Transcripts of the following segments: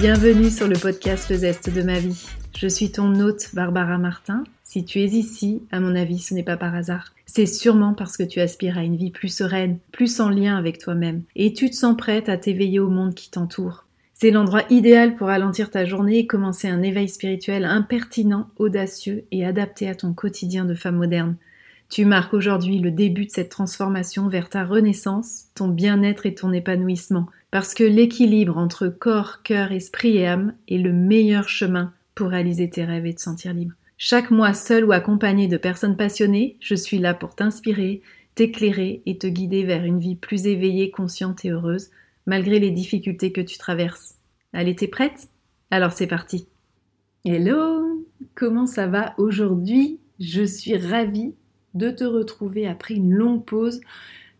Bienvenue sur le podcast Le Zeste de ma vie. Je suis ton hôte Barbara Martin. Si tu es ici, à mon avis, ce n'est pas par hasard. C'est sûrement parce que tu aspires à une vie plus sereine, plus en lien avec toi-même, et tu te sens prête à t'éveiller au monde qui t'entoure. C'est l'endroit idéal pour ralentir ta journée et commencer un éveil spirituel impertinent, audacieux et adapté à ton quotidien de femme moderne. Tu marques aujourd'hui le début de cette transformation vers ta renaissance, ton bien-être et ton épanouissement, parce que l'équilibre entre corps, cœur, esprit et âme est le meilleur chemin pour réaliser tes rêves et te sentir libre. Chaque mois, seul ou accompagné de personnes passionnées, je suis là pour t'inspirer, t'éclairer et te guider vers une vie plus éveillée, consciente et heureuse, malgré les difficultés que tu traverses. Allez, t'es prête? Alors c'est parti. Hello Comment ça va aujourd'hui? Je suis ravie de te retrouver après une longue pause.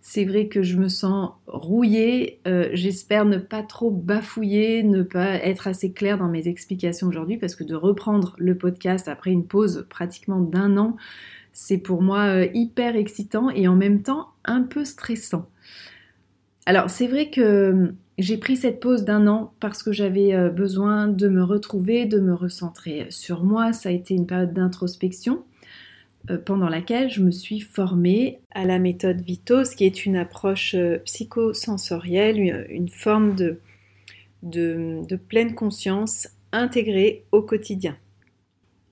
C'est vrai que je me sens rouillée. Euh, j'espère ne pas trop bafouiller, ne pas être assez claire dans mes explications aujourd'hui parce que de reprendre le podcast après une pause pratiquement d'un an, c'est pour moi euh, hyper excitant et en même temps un peu stressant. Alors c'est vrai que j'ai pris cette pause d'un an parce que j'avais euh, besoin de me retrouver, de me recentrer sur moi. Ça a été une période d'introspection. Euh, pendant laquelle je me suis formée à la méthode Vitos, qui est une approche euh, psychosensorielle, une forme de, de, pleine conscience intégrée au quotidien.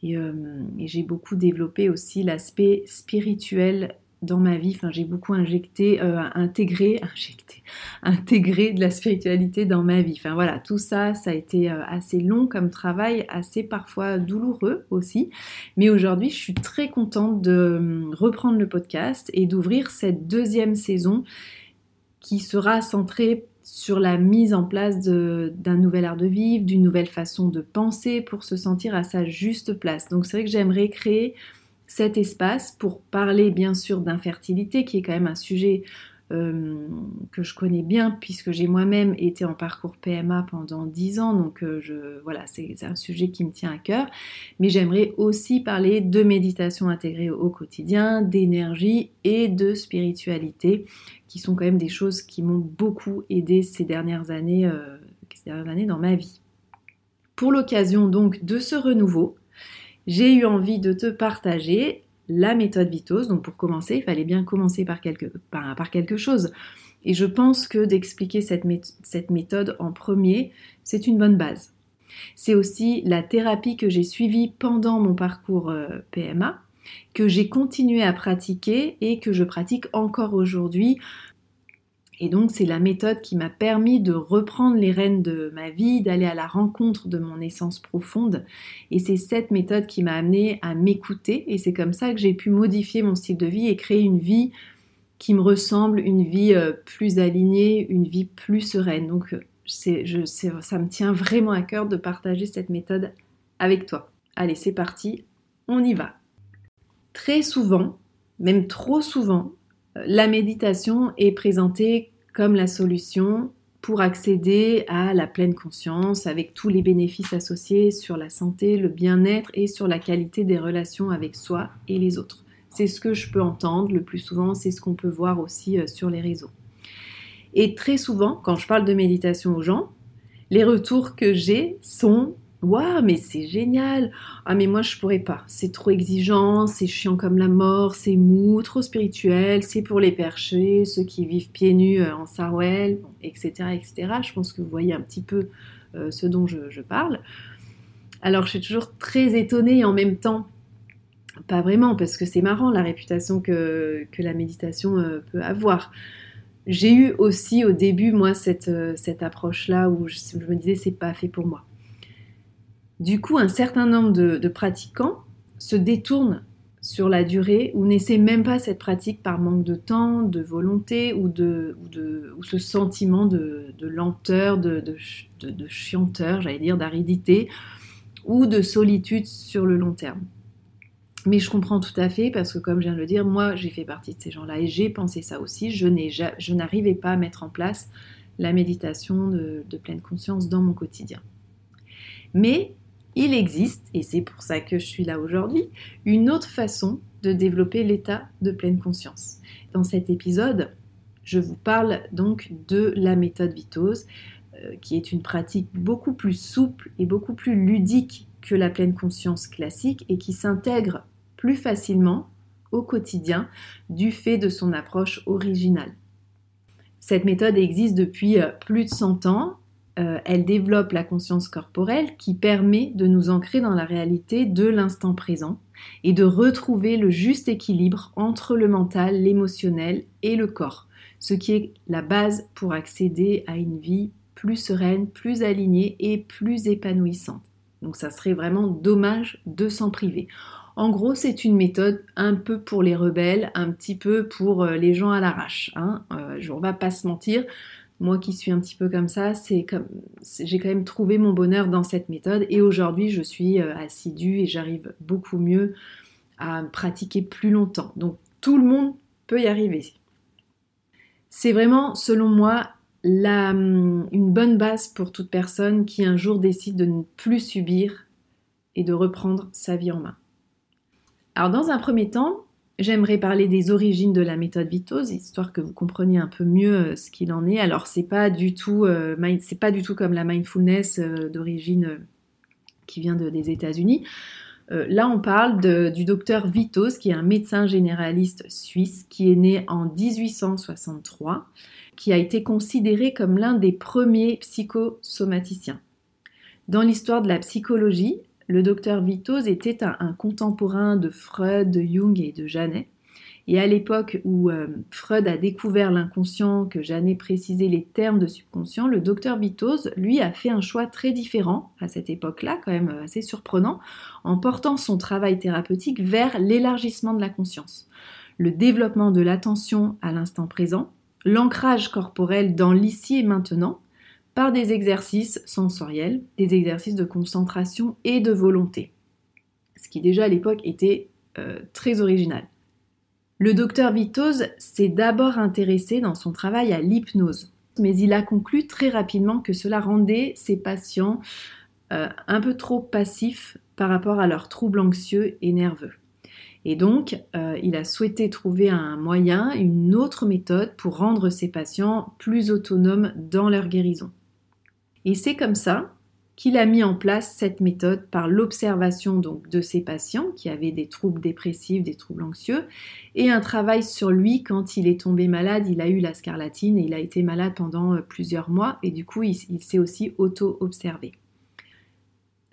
Et, euh, et j'ai beaucoup développé aussi l'aspect spirituel dans ma vie. J'ai beaucoup injecté, euh, intégré, injecté, intégré de la spiritualité dans ma vie. Enfin voilà, tout ça, ça a été euh, assez long comme travail, assez parfois douloureux aussi. Mais aujourd'hui, je suis très contente de hum, reprendre le podcast et d'ouvrir cette deuxième saison qui sera centrée sur la mise en place d'un nouvel art de vivre, d'une nouvelle façon de penser pour se sentir à sa juste place. Donc c'est vrai que j'aimerais créer cet espace pour parler bien sûr d'infertilité, qui est quand même un sujet euh, que je connais bien puisque j'ai moi-même été en parcours PMA pendant 10 ans, donc euh, je, voilà, c'est un sujet qui me tient à cœur. Mais j'aimerais aussi parler de méditation intégrée au quotidien, d'énergie et de spiritualité, qui sont quand même des choses qui m'ont beaucoup aidé ces dernières années, euh, ces dernières années dans ma vie. Pour l'occasion donc de ce renouveau, j'ai eu envie de te partager la méthode Vitos. Donc pour commencer, il fallait bien commencer par quelque, chose. Et je pense que d'expliquer cette, cette méthode en premier, c'est une bonne base. C'est aussi la thérapie que j'ai suivie pendant mon parcours euh, PMA, que j'ai continué à pratiquer et que je pratique encore aujourd'hui et donc c'est la méthode qui m'a permis de reprendre les rênes de ma vie, d'aller à la rencontre de mon essence profonde. Et c'est cette méthode qui m'a amené à m'écouter. Et c'est comme ça que j'ai pu modifier mon style de vie et créer une vie qui me ressemble, une vie euh, plus alignée, une vie plus sereine. Donc c'est, je, ça me tient vraiment à cœur de partager cette méthode avec toi. Allez, c'est parti, on y va. Très souvent, même trop souvent, la méditation est présentée comme la solution pour accéder à la pleine conscience avec tous les bénéfices associés sur la santé, le bien-être et sur la qualité des relations avec soi et les autres. C'est ce que je peux entendre le plus souvent, c'est ce qu'on peut voir aussi euh, sur les réseaux. Et très souvent, quand je parle de méditation aux gens, les retours que j'ai sont Waouh, mais c'est génial! Ah, mais moi je pourrais pas. C'est trop exigeant, c'est chiant comme la mort, c'est mou, trop spirituel, c'est pour les perchés, ceux qui vivent pieds nus euh, en sarouel, etc., etc. Je pense que vous voyez un petit peu euh, ce dont je, parle. Alors je suis toujours très étonnée en même temps, pas vraiment, parce que c'est marrant la réputation que, la méditation euh, peut avoir. J'ai eu aussi au début, moi, cette, cette approche-là où je, je me disais, c'est pas fait pour moi. Du coup, un certain nombre de, pratiquants se détournent sur la durée ou n'essaient même pas cette pratique par manque de temps, de volonté ou, de, ce sentiment de, lenteur, de, de chianteur, j'allais dire, d'aridité ou de solitude sur le long terme. Mais je comprends tout à fait parce que comme je viens de le dire, moi j'ai fait partie de ces gens-là et j'ai pensé ça aussi. Je n'arrivais pas à mettre en place la méditation de, de pleine conscience dans mon quotidien. Mais il existe, et c'est pour ça que je suis là aujourd'hui, une autre façon de développer l'état de pleine conscience. Dans cet épisode, je vous parle donc de la méthode Vitos. qui est une pratique beaucoup plus souple et beaucoup plus ludique que la pleine conscience classique et qui s'intègre plus facilement au quotidien du fait de son approche originale. Cette méthode existe depuis euh, plus de 100 ans. Euh, elle développe la conscience corporelle qui permet de nous ancrer dans la réalité de l'instant présent et de retrouver le juste équilibre entre le mental, l'émotionnel et le corps, ce qui est la base pour accéder à une vie plus sereine, plus alignée et plus épanouissante. Donc ça serait vraiment dommage de s'en priver. En gros, c'est une méthode un peu pour les rebelles, un petit peu pour euh, les gens à l'arrache. Hein. Euh, ne vais pas se mentir. Moi qui suis un petit peu comme ça, c'est comme j'ai quand même trouvé mon bonheur dans cette méthode et aujourd'hui je suis euh, assidue et j'arrive beaucoup mieux à pratiquer plus longtemps. Donc tout le monde peut y arriver. C'est vraiment, selon moi, Hum, une bonne base pour toute personne qui un jour décide de ne plus subir et de reprendre sa vie en main. Alors dans un premier temps, j'aimerais parler des origines de la méthode Vitose, histoire que vous compreniez un peu mieux euh, ce qu'il en est. Alors c'est pas du tout, euh, c'est pas du tout comme la mindfulness euh, d'origine qui vient des États-Unis. là, on parle du docteur Vitos, qui est un médecin généraliste suisse, qui est né en 1863 qui a été considéré comme l'un des premiers psychosomaticiens. Dans l'histoire de la psychologie, le docteur Vitos était un, contemporain de Freud, de Jung et de Janet. Et à l'époque où euh, Freud a découvert l'inconscient, que Janet précisait les termes de subconscient, le docteur Vitos, lui, a fait un choix très différent à cette époque-là, quand même assez surprenant, en portant son travail thérapeutique vers l'élargissement de la conscience, le développement de l'attention à l'instant présent, l'ancrage corporel dans l'ici et maintenant par des exercices sensoriels, des exercices de concentration et de volonté. Ce qui déjà à l'époque était euh, très original. Le docteur Vitoz s'est d'abord intéressé dans son travail à l'hypnose, mais il a conclu très rapidement que cela rendait ses patients euh, un peu trop passifs par rapport à leurs troubles anxieux et nerveux. Et donc, euh, il a souhaité trouver un moyen, une autre méthode pour rendre ses patients plus autonomes dans leur guérison. Et c'est comme ça qu'il a mis en place cette méthode par l'observation donc de ses patients qui avaient des troubles dépressifs, des troubles anxieux, et un travail sur lui quand il est tombé malade. Il a eu la scarlatine et il a été malade pendant euh, plusieurs mois et du coup il s'est aussi auto-observé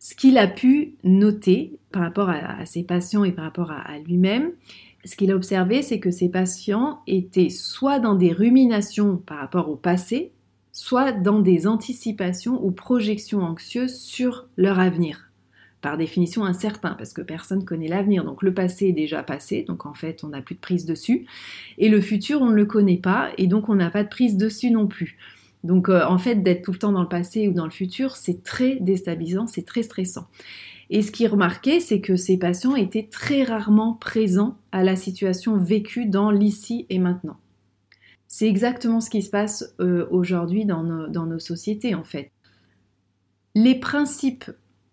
ce qu'il a pu noter par rapport à, ses patients et par rapport à, lui-même, ce qu'il a observé, c'est que ses patients étaient soit dans des ruminations par rapport au passé, soit dans des anticipations ou projections anxieuses sur leur avenir. Par définition incertain, parce que personne ne connaît l'avenir. Donc le passé est déjà passé, donc en fait on n'a plus de prise dessus. Et le futur, on ne le connaît pas, et donc on n'a pas de prise dessus non plus. Donc euh, en fait, d'être tout le temps dans le passé ou dans le futur, c'est très déstabilisant, c'est très stressant. Et ce qui est c'est que ces patients étaient très rarement présents à la situation vécue dans l'ici et maintenant. C'est exactement ce qui se passe euh, aujourd'hui dans, nos, sociétés en fait. Les principes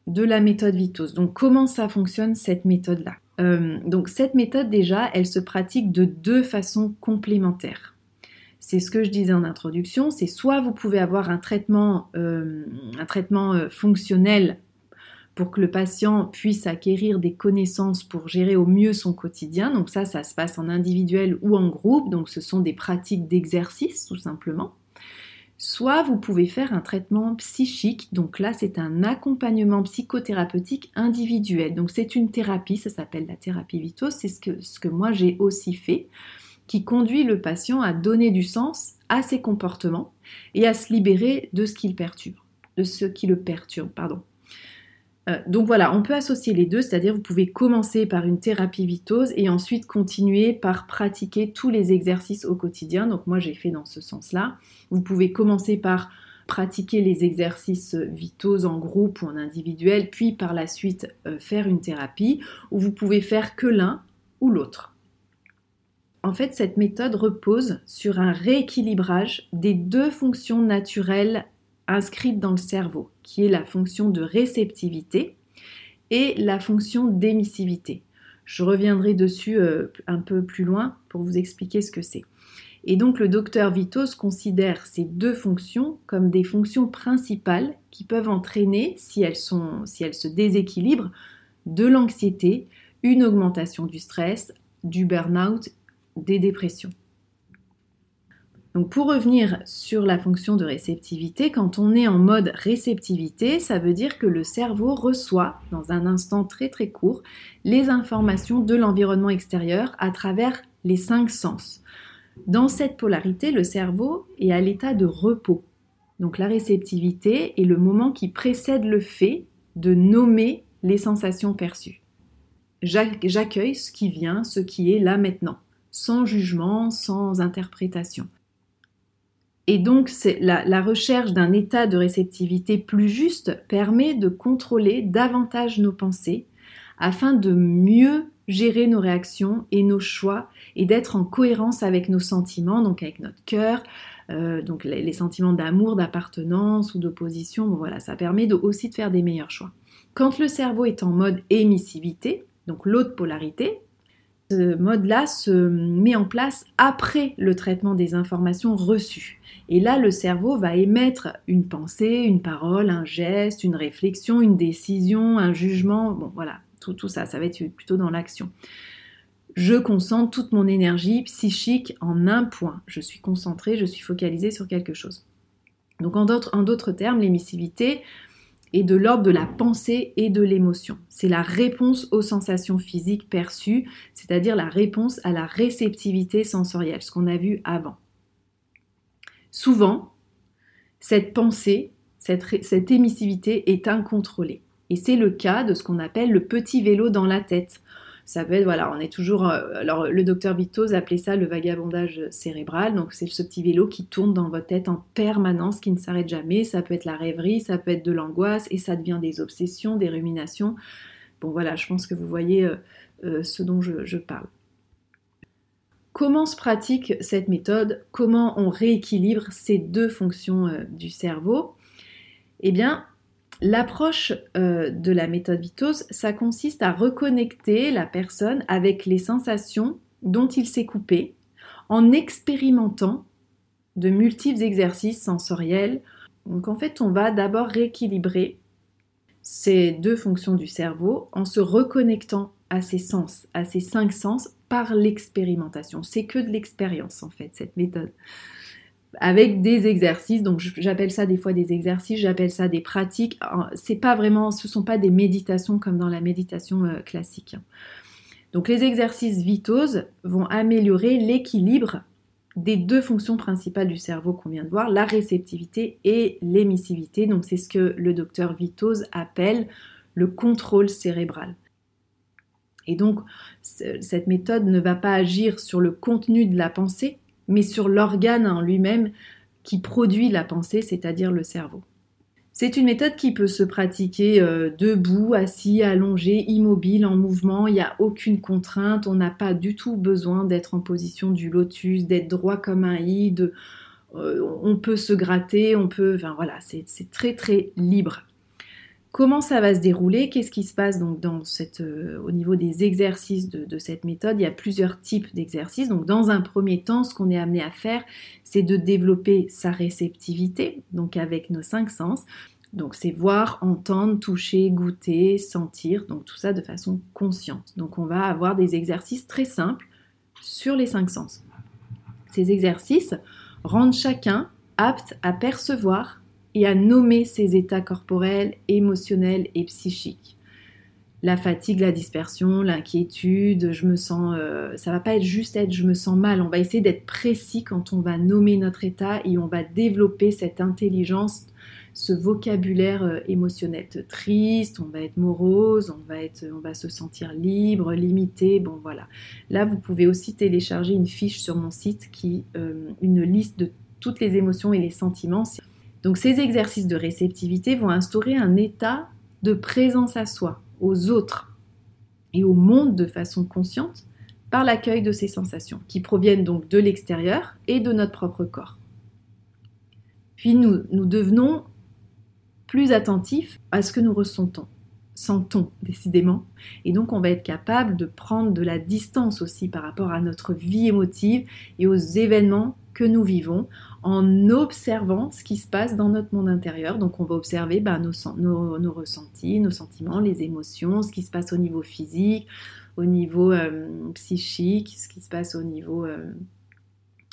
de la méthode Vitos. Donc comment ça fonctionne cette méthode-là? Euh, Donc cette méthode déjà, elle se pratique de deux façons complémentaires c'est ce que je disais en introduction, c'est soit vous pouvez avoir un traitement, euh, fonctionnel pour que le patient puisse acquérir des connaissances pour gérer au mieux son quotidien. Donc ça, ça se passe en individuel ou en groupe, donc ce sont des pratiques d'exercice tout simplement. Soit vous pouvez faire un traitement psychique, donc là c'est un accompagnement psychothérapeutique individuel. Donc c'est une thérapie, ça s'appelle la thérapie Vito, c'est ce que, ce que moi j'ai aussi fait qui conduit le patient à donner du sens à ses comportements et à se libérer de ce qui le perturbe, de ce qui le perturbe, pardon. Euh, donc voilà, on peut associer les deux, c'est-à-dire vous pouvez commencer par une thérapie vitose et ensuite continuer par pratiquer tous les exercices au quotidien. Donc moi j'ai fait dans ce sens-là. Vous pouvez commencer par pratiquer les exercices vitaux en groupe ou en individuel, puis par la suite euh, faire une thérapie, ou vous pouvez faire que l'un ou l'autre. En fait, cette méthode repose sur un rééquilibrage des deux fonctions naturelles inscrites dans le cerveau, qui est la fonction de réceptivité et la fonction d'émissivité. Je reviendrai dessus euh, un peu plus loin pour vous expliquer ce que c'est. Et donc le docteur Vitos considère ces deux fonctions comme des fonctions principales qui peuvent entraîner, si elles, si elles se déséquilibrent, de l'anxiété, une augmentation du stress, du burn-out, des dépressions. Donc pour revenir sur la fonction de réceptivité, quand on est en mode réceptivité, ça veut dire que le cerveau reçoit dans un instant très très court les informations de l'environnement extérieur à travers les cinq sens. Dans cette polarité, le cerveau est à l'état de repos. Donc la réceptivité est le moment qui précède le fait de nommer les sensations perçues. J'accueille ce qui vient, ce qui est là maintenant, sans jugement, sans interprétation. Et donc la, recherche d'un état de réceptivité plus juste permet de contrôler davantage nos pensées afin de mieux gérer nos réactions et nos choix et d'être en cohérence avec nos sentiments, donc avec notre cœur, euh, donc les, sentiments d'amour, d'appartenance ou d'opposition. voilà, ça permet aussi de faire des meilleurs choix. Quand le cerveau est en mode émissivité, donc l'autre polarité, ce mode-là se met en place après le traitement des informations reçues. Et là, le cerveau va émettre une pensée, une parole, un geste, une réflexion, une décision, un jugement. Bon, voilà, tout, ça, ça va être plutôt dans l'action. Je concentre toute mon énergie psychique en un point. Je suis concentrée, je suis focalisée sur quelque chose. Donc en d'autres termes, l'émissivité est de l'ordre de la pensée et de l'émotion. C'est la réponse aux sensations physiques perçues, c'est-à-dire la réponse à la réceptivité sensorielle, ce qu'on a vu avant. Souvent, cette pensée, cette émissivité est incontrôlée. Et c'est le cas de ce qu'on appelle le petit vélo dans la tête. Ça peut être, voilà, on est toujours. Euh, alors, le docteur Vitoz appelait ça le vagabondage cérébral. Donc, c'est ce petit vélo qui tourne dans votre tête en permanence, qui ne s'arrête jamais. Ça peut être la rêverie, ça peut être de l'angoisse, et ça devient des obsessions, des ruminations. Bon, voilà, je pense que vous voyez euh, euh, ce dont je, je parle. Comment se pratique cette méthode? Comment on rééquilibre ces deux fonctions du cerveau? Eh bien, L'approche euh, de la méthode Vitos, ça consiste à reconnecter la personne avec les sensations dont il s'est coupé en expérimentant de multiples exercices sensoriels. Donc en fait, on va d'abord rééquilibrer ces deux fonctions du cerveau en se reconnectant à ces sens, à ces cinq sens par l'expérimentation. C'est que de l'expérience en fait, cette méthode avec des exercices. Donc j'appelle ça des fois des exercices, j'appelle ça des pratiques. C'est pas vraiment, ce sont pas des méditations comme dans la méditation euh, classique. Donc les exercices vitoses vont améliorer l'équilibre des deux fonctions principales du cerveau qu'on vient de voir, la réceptivité et l'émissivité. Donc c'est ce que le docteur Vitose appelle le contrôle cérébral. Et donc cette méthode ne va pas agir sur le contenu de la pensée, mais sur l'organe en lui-même qui produit la pensée, c'est-à-dire le cerveau. C'est une méthode qui peut se pratiquer euh, debout, assis, allongé, immobile, en mouvement. Il n'y a aucune contrainte. On n'a pas du tout besoin d'être en position du lotus, d'être droit comme un i. Euh, on peut se gratter, on peut. Voilà, c'est très très libre. Comment ça va se dérouler Qu'est-ce qui se passe donc dans cette, euh, au niveau des exercices de, cette méthode Il y a plusieurs types d'exercices. Donc dans un premier temps, ce qu'on est amené à faire, c'est de développer sa réceptivité, donc avec nos cinq sens. Donc c'est voir, entendre, toucher, goûter, sentir, donc tout ça de façon consciente. Donc on va avoir des exercices très simples sur les cinq sens. Ces exercices rendent chacun apte à percevoir et à nommer ses états corporels, émotionnels et psychiques. La fatigue, la dispersion, l'inquiétude, je me sens, euh, ça va pas être juste être je me sens mal. On va essayer d'être précis quand on va nommer notre état et on va développer cette intelligence, ce vocabulaire euh, émotionnel. Triste, on va être morose, on va être, on va se sentir libre, limité. Bon voilà. Là, vous pouvez aussi télécharger une fiche sur mon site qui, euh, une liste de toutes les émotions et les sentiments. Donc ces exercices de réceptivité vont instaurer un état de présence à soi, aux autres et au monde de façon consciente par l'accueil de ces sensations qui proviennent donc de l'extérieur et de notre propre corps. Puis nous, nous devenons plus attentifs à ce que nous ressentons, sent-on décidément. Et donc on va être capable de prendre de la distance aussi par rapport à notre vie émotive et aux événements que nous vivons en observant ce qui se passe dans notre monde intérieur. Donc on va observer bah, nos, ressentis, nos sentiments, les émotions, ce qui se passe au niveau physique, au niveau euh, psychique, ce qui se passe au niveau euh,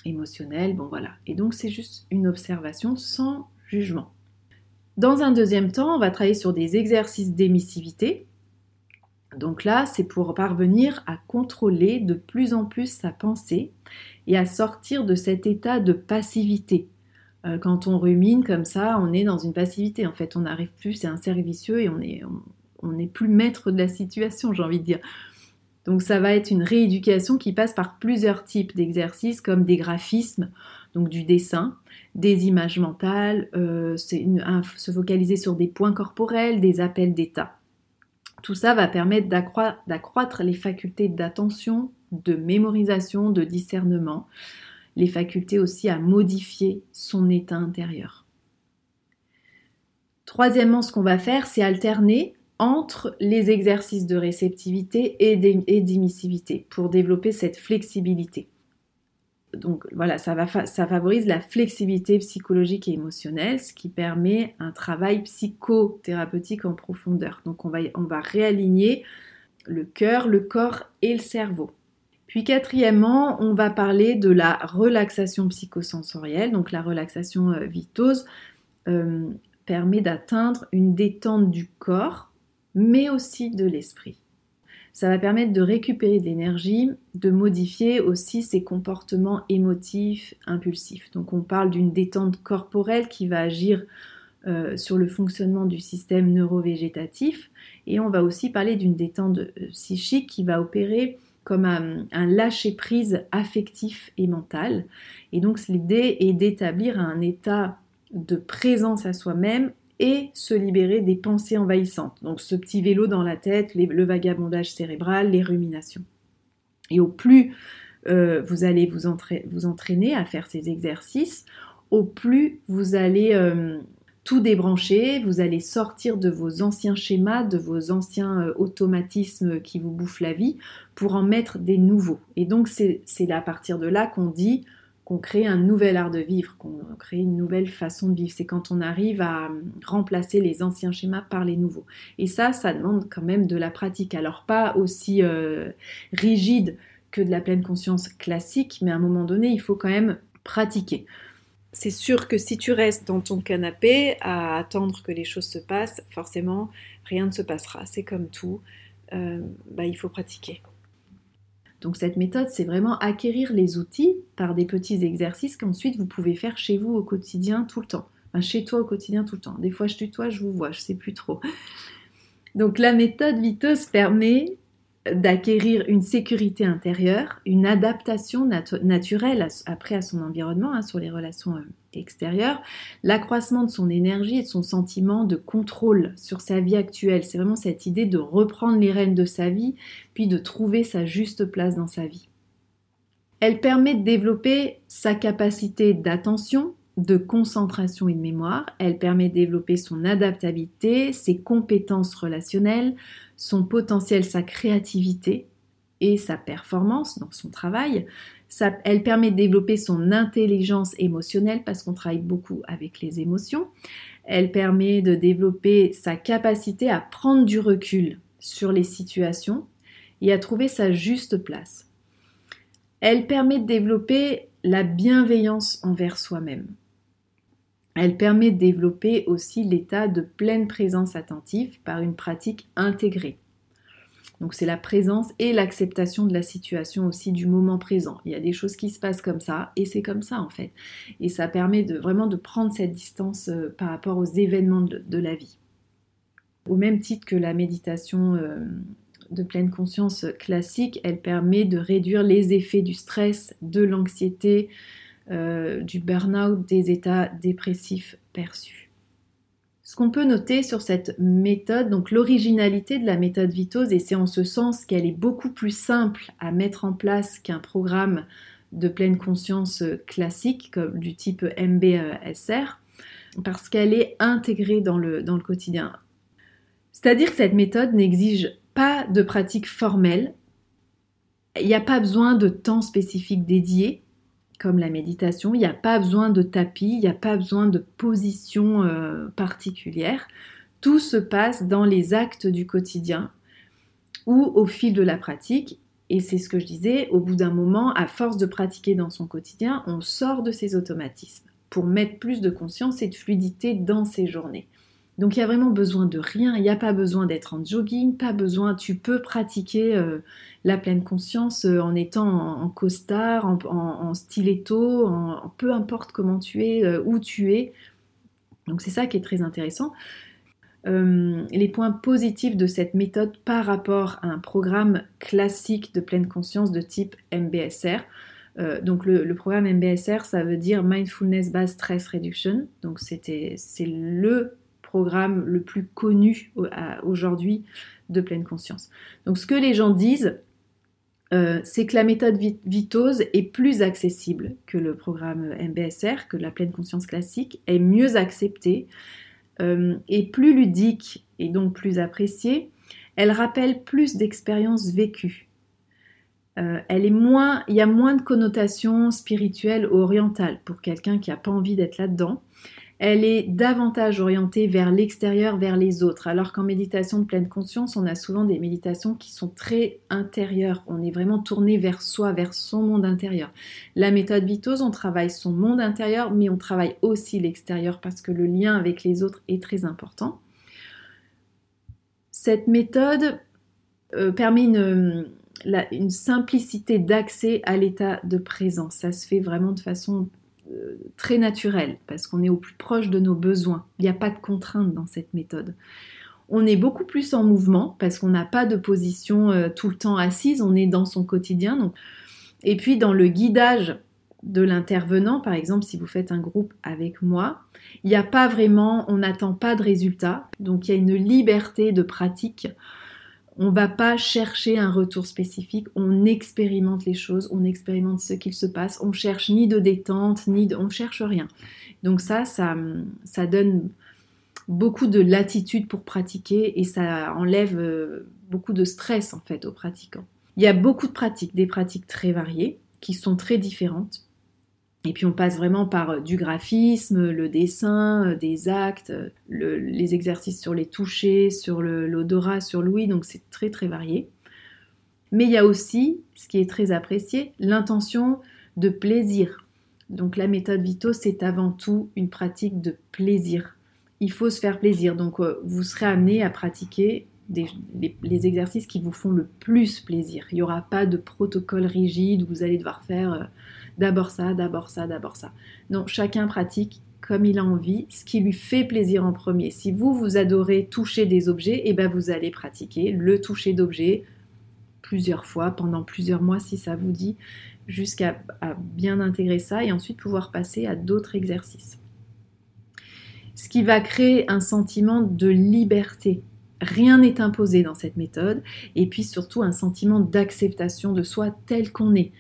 émotionnel. Bon voilà. Et donc c'est juste une observation sans jugement. Dans un deuxième temps, on va travailler sur des exercices d'émissivité. Donc là, c'est pour parvenir à contrôler de plus en plus sa pensée et à sortir de cet état de passivité. Euh, quand on rumine comme ça, on est dans une passivité. En fait, on n'arrive plus, c'est un cercle et on n'est plus maître de la situation, j'ai envie de dire. Donc ça va être une rééducation qui passe par plusieurs types d'exercices comme des graphismes, donc du dessin, des images mentales, euh, se focaliser sur des points corporels, des appels d'état. Tout ça va permettre d'accroître les facultés d'attention, de mémorisation, de discernement, les facultés aussi à modifier son état intérieur. Troisièmement, ce qu'on va faire, c'est alterner entre les exercices de réceptivité et d'émissivité pour développer cette flexibilité. Donc voilà, ça, favorise la flexibilité psychologique et émotionnelle, ce qui permet un travail psychothérapeutique en profondeur. Donc on va réaligner le cœur, le corps et le cerveau. Puis quatrièmement, on va parler de la relaxation psychosensorielle. Donc la relaxation euh, vitose euh, permet d'atteindre une détente du corps, mais aussi de l'esprit. Ça va permettre de récupérer de l'énergie, de modifier aussi ses comportements émotifs, impulsifs. Donc on parle d'une détente corporelle qui va agir euh, sur le fonctionnement du système neurovégétatif et on va aussi parler d'une détente psychique qui va opérer comme un, lâcher-prise affectif et mental. Et donc l'idée est d'établir un état de présence à soi-même et se libérer des pensées envahissantes. Donc ce petit vélo dans la tête, le vagabondage cérébral, les ruminations. Et au plus euh, vous allez vous, entraîner à faire ces exercices, au plus vous allez euh, tout débrancher, vous allez sortir de vos anciens schémas, de vos anciens euh, automatismes qui vous bouffent la vie, pour en mettre des nouveaux. Et donc c'est à partir de là qu'on dit qu'on crée un nouvel art de vivre, qu'on crée une nouvelle façon de vivre. C'est quand on arrive à remplacer les anciens schémas par les nouveaux. Et ça, ça demande quand même de la pratique. Alors pas aussi euh, rigide que de la pleine conscience classique, mais à un moment donné, il faut quand même pratiquer c'est sûr que si tu restes dans ton canapé à attendre que les choses se passent, forcément, rien ne se passera. C'est comme tout, euh, bah, il faut pratiquer. Donc cette méthode, c'est vraiment acquérir les outils par des petits exercices qu'ensuite vous pouvez faire chez vous au quotidien tout le temps. chez toi au quotidien tout le temps. Des fois je tutoie, je vous vois, je sais plus trop. Donc la méthode viteuse permet d'acquérir une sécurité intérieure, une adaptation naturelle après à son environnement, hein, sur les relations euh, extérieures, l'accroissement de son énergie et de son sentiment de contrôle sur sa vie actuelle. C'est vraiment cette idée de reprendre les rênes de sa vie, puis de trouver sa juste place dans sa vie. Elle permet de développer sa capacité d'attention, de concentration et de mémoire. Elle permet de développer son adaptabilité, ses compétences relationnelles, son potentiel, sa créativité et sa performance dans son travail. Elle permet de développer son intelligence émotionnelle parce qu'on travaille beaucoup avec les émotions. Elle permet de développer sa capacité à prendre du recul sur les situations et à trouver sa juste place. Elle permet de développer la bienveillance envers soi-même. Elle permet de développer aussi l'état de pleine présence attentive par une pratique intégrée. Donc c'est la présence et l'acceptation de la situation aussi du moment présent. Il y a des choses qui se passent comme ça et c'est comme ça en fait. Et ça permet de vraiment de prendre cette distance euh, par rapport aux événements de, la vie. Au même titre que la méditation euh, de pleine conscience classique, elle permet de réduire les effets du stress, de l'anxiété, euh, du burn-out, des états dépressifs perçus. Ce qu'on peut noter sur cette méthode, donc l'originalité de la méthode Vitose, et c'est en ce sens qu'elle est beaucoup plus simple à mettre en place qu'un programme de pleine conscience classique comme du type MBSR, parce qu'elle est intégrée dans le, dans le quotidien. C'est-à-dire que cette méthode n'exige pas de pratique formelle, il n'y a pas besoin de temps spécifique dédié, comme la méditation, il n'y a pas besoin de tapis, il n'y a pas besoin de position euh, particulière. Tout se passe dans les actes du quotidien ou au fil de la pratique. Et c'est ce que je disais, au bout d'un moment, à force de pratiquer dans son quotidien, on sort de ses automatismes pour mettre plus de conscience et de fluidité dans ses journées. Donc il y a vraiment besoin de rien, il n'y a pas besoin d'être en jogging, pas besoin, tu peux pratiquer euh, la pleine conscience euh, en étant en, costard, en, stiletto, peu importe comment tu es, euh, où tu es. Donc c'est ça qui est très intéressant. les points positifs de cette méthode par rapport à un programme classique de pleine conscience de type MBSR. donc le, le, programme MBSR, ça veut dire Mindfulness Based Stress Reduction. Donc c'est le le plus connu aujourd'hui de pleine conscience. Donc ce que les gens disent, euh, c'est que la méthode Vitose est plus accessible que le programme MBSR, que la pleine conscience classique, est mieux acceptée, euh, et plus ludique et donc plus appréciée. Elle rappelle plus d'expériences vécues. Euh, elle est moins, il y a moins de connotations spirituelles orientales pour quelqu'un qui n'a pas envie d'être là-dedans elle est davantage orientée vers l'extérieur, vers les autres. Alors qu'en méditation de pleine conscience, on a souvent des méditations qui sont très intérieures. On est vraiment tourné vers soi, vers son monde intérieur. La méthode Vitose, on travaille son monde intérieur, mais on travaille aussi l'extérieur parce que le lien avec les autres est très important. Cette méthode euh, permet une, simplicité d'accès à l'état de présence. Ça se fait vraiment de façon très naturel parce qu'on est au plus proche de nos besoins. Il n'y a pas de contrainte dans cette méthode. On est beaucoup plus en mouvement parce qu'on n'a pas de position euh, tout le temps assise, on est dans son quotidien. Et puis dans le guidage de l'intervenant, par exemple si vous faites un groupe avec moi, il n'y a pas vraiment, on n'attend pas de résultat, donc il y a une liberté de pratique on va pas chercher un retour spécifique, on expérimente les choses, on expérimente ce qu'il se passe, on cherche ni de détente, ni de, on cherche rien. Donc ça, ça, ça donne beaucoup de latitude pour pratiquer et ça enlève euh, beaucoup de stress en fait aux pratiquants. Il y a beaucoup de pratiques, des pratiques très variées qui sont très différentes. Et puis on passe vraiment par euh, du graphisme, le dessin, euh, des actes, euh, les exercices sur les touchés, sur l'odorat, sur l'ouïe, donc c'est très très varié. Mais il y a aussi, ce qui est très apprécié, l'intention de plaisir. Donc la méthode Vito, c'est avant tout une pratique de plaisir. Il faut se faire plaisir. Donc vous serez amené à pratiquer les, exercices qui vous font le plus plaisir. Il n'y aura pas de protocole rigide où vous allez devoir faire d'abord ça, d'abord ça, d'abord ça. Non, chacun pratique comme il a envie, ce qui lui fait plaisir en premier. Si vous, vous adorez toucher des objets, et eh ben vous allez pratiquer le toucher d'objets plusieurs fois, pendant plusieurs mois si ça vous dit, jusqu'à bien intégrer ça et ensuite pouvoir passer à d'autres exercices. Ce qui va créer un sentiment de liberté. Rien n'est imposé dans cette méthode et puis surtout un sentiment d'acceptation de soi tel qu'on est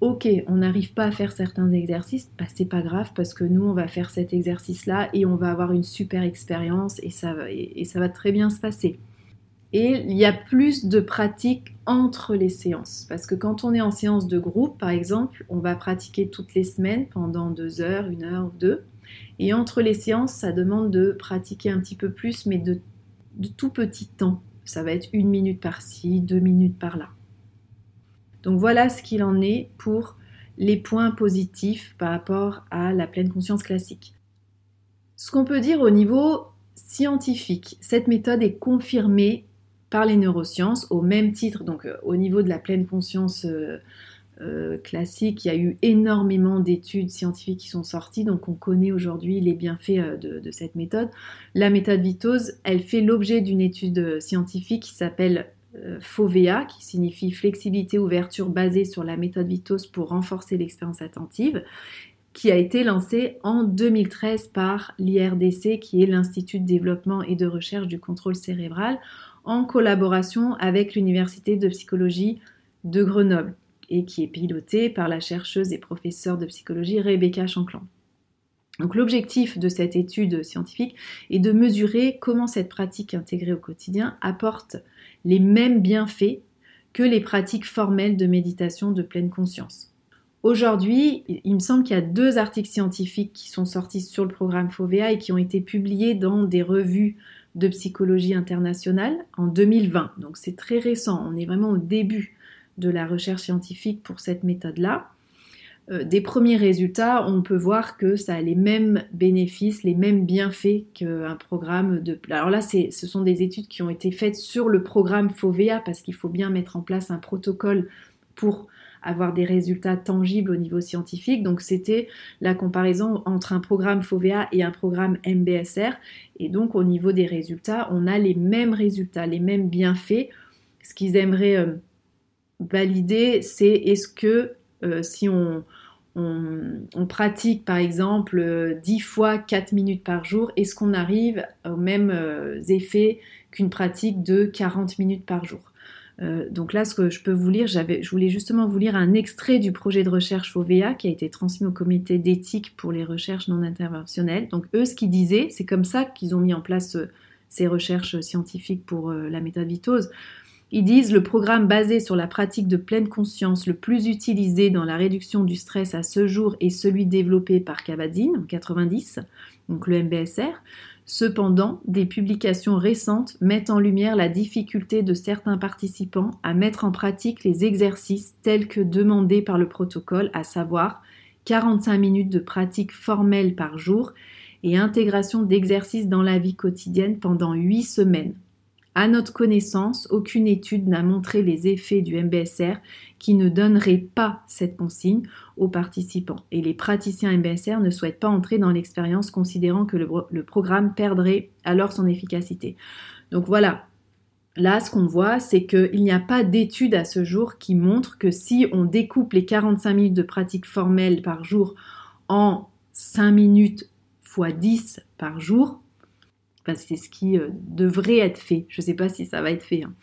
ok, on n'arrive pas à faire certains exercices, bah, c'est pas grave parce que nous on va faire cet exercice-là et on va avoir une super expérience et ça, et, ça va très bien se passer. Et il y a plus de pratique entre les séances. Parce que quand on est en séance de groupe, par exemple, on va pratiquer toutes les semaines pendant deux heures, une heure ou deux. Et entre les séances, ça demande de pratiquer un petit peu plus, mais de, de tout petit temps. Ça va être une minute par-ci, deux minutes par-là. Donc voilà ce qu'il en est pour les points positifs par rapport à la pleine conscience classique. Ce qu'on peut dire au niveau scientifique, cette méthode est confirmée par les neurosciences au même titre, donc euh, au niveau de la pleine conscience euh, euh, classique, il y a eu énormément d'études scientifiques qui sont sorties, donc on connaît aujourd'hui les bienfaits de, de, cette méthode. La méthode Vitose, elle fait l'objet d'une étude scientifique qui s'appelle FOVEA, qui signifie flexibilité ouverture basée sur la méthode Vitos pour renforcer l'expérience attentive, qui a été lancée en 2013 par l'IRDC, qui est l'Institut de développement et de recherche du contrôle cérébral, en collaboration avec l'Université de psychologie de Grenoble, et qui est pilotée par la chercheuse et professeure de psychologie Rebecca Chanclan. Donc l'objectif de cette étude scientifique est de mesurer comment cette pratique intégrée au quotidien apporte les mêmes bienfaits que les pratiques formelles de méditation de pleine conscience. Aujourd'hui, il me semble qu'il y a deux articles scientifiques qui sont sortis sur le programme FOVEA et qui ont été publiés dans des revues de psychologie internationale en 2020. Donc c'est très récent, on est vraiment au début de la recherche scientifique pour cette méthode-là. Euh, des premiers résultats, on peut voir que ça a les mêmes bénéfices, les mêmes bienfaits qu'un programme de... Alors là, ce sont des études qui ont été faites sur le programme FOVEA parce qu'il faut bien mettre en place un protocole pour avoir des résultats tangibles au niveau scientifique. Donc c'était la comparaison entre un programme FOVEA et un programme MBSR. Et donc au niveau des résultats, on a les mêmes résultats, les mêmes bienfaits. Ce qu'ils aimeraient euh, valider, c'est est-ce que euh, si on, pratique par exemple 10 euh, fois 4 minutes par jour, est-ce qu'on arrive aux mêmes euh, effets qu'une pratique de 40 minutes par jour? Donc là, ce que je peux vous lire, je voulais justement vous lire un extrait du projet de recherche FOVEA qui a été transmis au comité d'éthique pour les recherches non interventionnelles. Donc eux, ce qu'ils disaient, c'est comme ça qu'ils ont mis en place ces recherches scientifiques pour la méthode Vitose. Ils disent le programme basé sur la pratique de pleine conscience le plus utilisé dans la réduction du stress à ce jour est celui développé par Kabat-Zinn en 90, donc le MBSR. Cependant, des publications récentes mettent en lumière la difficulté de certains participants à mettre en pratique les exercices tels que demandés par le protocole, à savoir 45 minutes de pratique formelle par jour et intégration d'exercices dans la vie quotidienne pendant 8 semaines. À notre connaissance, aucune étude n'a montré les effets du MBSR qui ne donnerait pas cette consigne aux participants. Et les praticiens MBSR ne souhaitent pas entrer dans l'expérience considérant que le, programme perdrait alors son efficacité. Donc voilà, Là, ce qu'on voit, c'est qu'il n'y a pas d'étude à ce jour qui montre que si on découpe les 45 minutes de pratique formelle par jour en 5 minutes x 10 par jour, c'est ce qui euh, devrait être fait. Je ne sais pas si ça va être fait. Hein.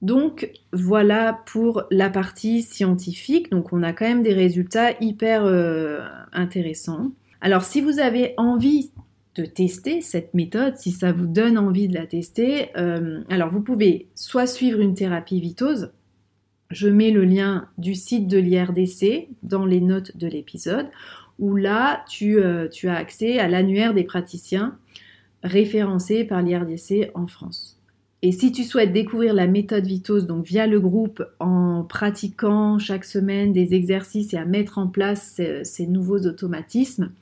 Donc voilà pour la partie scientifique. Donc on a quand même des résultats hyper euh, intéressants. Alors si vous avez envie de tester cette méthode, si ça vous donne envie de la tester, euh, alors vous pouvez soit suivre une thérapie vitose. Je mets le lien du site de l'IRDC dans les notes de l'épisode, où là tu, tu as accès à l'annuaire des praticiens référencé par l'IRDC en France. Et si tu souhaites découvrir la méthode Vitos, donc via le groupe, en pratiquant chaque semaine des exercices et à mettre en place ces, nouveaux automatismes,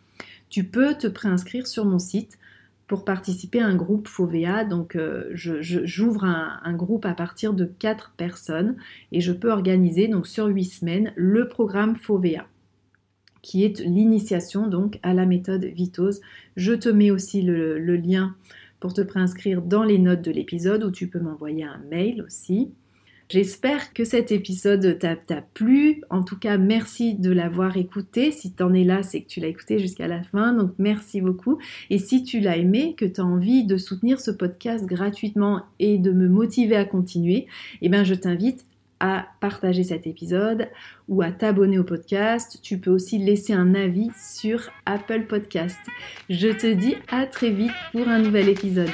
tu peux te préinscrire sur mon site pour participer à un groupe FOVEA. Donc euh, j'ouvre un, un, groupe à partir de 4 personnes et je peux organiser donc sur 8 semaines le programme FOVEA qui est l'initiation donc à la méthode Vitose. Je te mets aussi le, lien pour te préinscrire dans les notes de l'épisode où tu peux m'envoyer un mail aussi. J'espère que cet épisode t'a plu. En tout cas, merci de l'avoir écouté. Si tu en es là, c'est que tu l'as écouté jusqu'à la fin. Donc, merci beaucoup. Et si tu l'as aimé, que tu as envie de soutenir ce podcast gratuitement et de me motiver à continuer, eh bien, je t'invite à partager cet épisode ou à t'abonner au podcast. Tu peux aussi laisser un avis sur Apple Podcast. Je te dis à très vite pour un nouvel épisode.